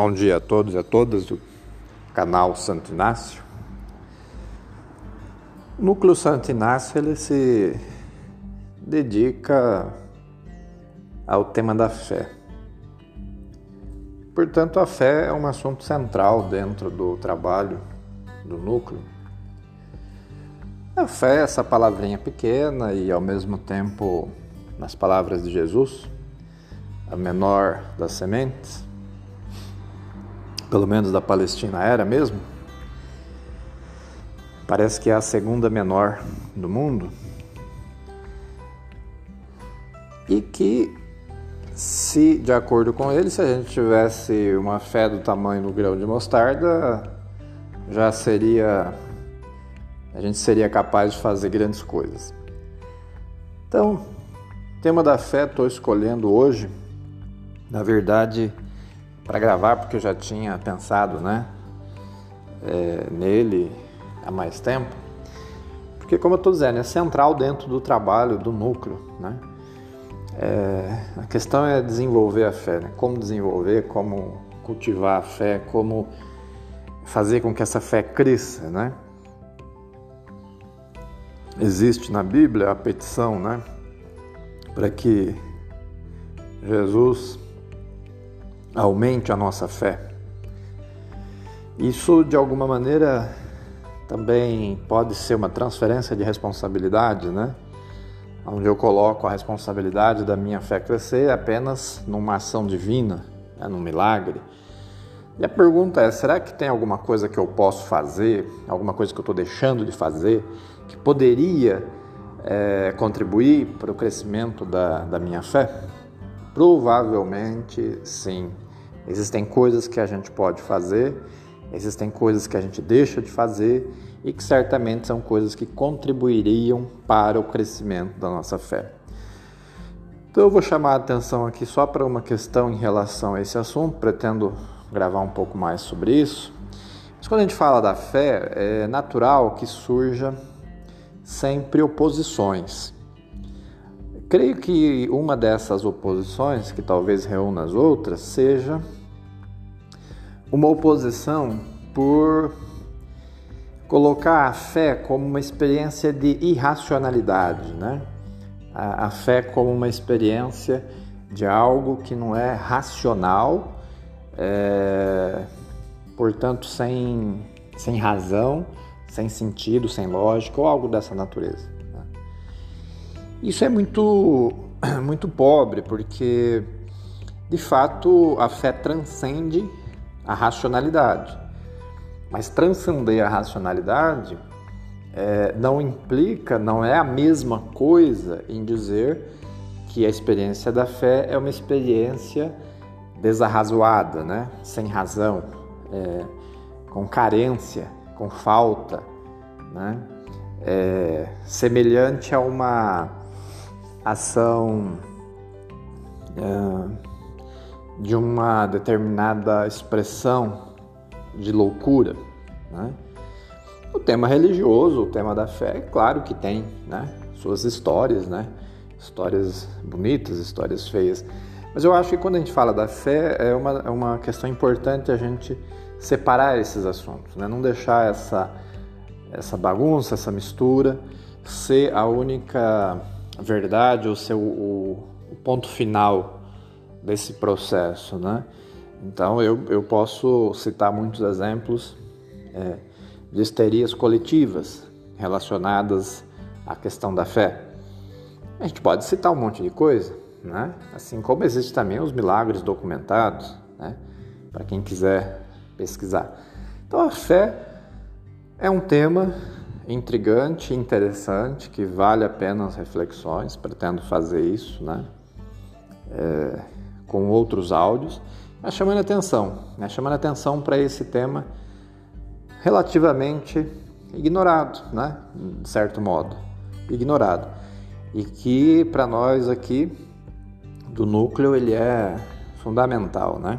Bom dia a todos e a todas do canal Santo Inácio. O Núcleo Santo Inácio ele se dedica ao tema da fé. Portanto, a fé é um assunto central dentro do trabalho do núcleo. A fé, essa palavrinha pequena e ao mesmo tempo, nas palavras de Jesus, a menor das sementes, pelo menos da Palestina era mesmo, parece que é a segunda menor do mundo, e que, se de acordo com ele, se a gente tivesse uma fé do tamanho do grão de mostarda, já seria. a gente seria capaz de fazer grandes coisas. Então, tema da fé estou escolhendo hoje, na verdade para gravar, porque eu já tinha pensado né, é, nele há mais tempo. Porque, como eu estou dizendo, é central dentro do trabalho, do núcleo. Né? É, a questão é desenvolver a fé, né? como desenvolver, como cultivar a fé, como fazer com que essa fé cresça. Né? Existe na Bíblia a petição né, para que Jesus aumente a nossa fé. Isso, de alguma maneira, também pode ser uma transferência de responsabilidade, né? Onde eu coloco a responsabilidade da minha fé crescer apenas numa ação divina, né? num milagre. E a pergunta é: será que tem alguma coisa que eu posso fazer, alguma coisa que eu estou deixando de fazer, que poderia é, contribuir para o crescimento da, da minha fé? Provavelmente sim. Existem coisas que a gente pode fazer, existem coisas que a gente deixa de fazer e que certamente são coisas que contribuiriam para o crescimento da nossa fé. Então eu vou chamar a atenção aqui só para uma questão em relação a esse assunto, pretendo gravar um pouco mais sobre isso. Mas quando a gente fala da fé, é natural que surja sempre oposições. Creio que uma dessas oposições, que talvez reúna as outras, seja uma oposição por colocar a fé como uma experiência de irracionalidade, né? A, a, fé como uma experiência de algo que não é racional, é, portanto sem, sem razão, sem sentido, sem lógica ou algo dessa natureza. Isso é muito, muito pobre, porque de fato a fé transcende a racionalidade. Mas transcender a racionalidade é, não implica, não é a mesma coisa em dizer que a experiência da fé é uma experiência desarrazoada, né? sem razão, é, com carência, com falta, né? É, semelhante a uma ação é, de uma determinada expressão de loucura. Né? O tema religioso, o tema da fé, é claro que tem né? suas histórias, né? histórias bonitas, histórias feias. Mas eu acho que quando a gente fala da fé, é uma, é uma questão importante a gente separar esses assuntos, né? não deixar essa, essa bagunça, essa mistura ser a única verdade ou ser o, o, ponto final desse processo, né? Então eu, eu posso citar muitos exemplos é, de histerias coletivas relacionadas à questão da fé. A gente pode citar um monte de coisa, né? Assim como existem também os milagres documentados, né? Para quem quiser pesquisar. Então a fé é um tema intrigante, interessante, que vale a pena as reflexões, pretendo fazer isso, né? É, com outros áudios, mas chamando atenção, né? chamando atenção para esse tema relativamente ignorado, né? de certo modo, ignorado. E que para nós aqui do núcleo ele é fundamental, né?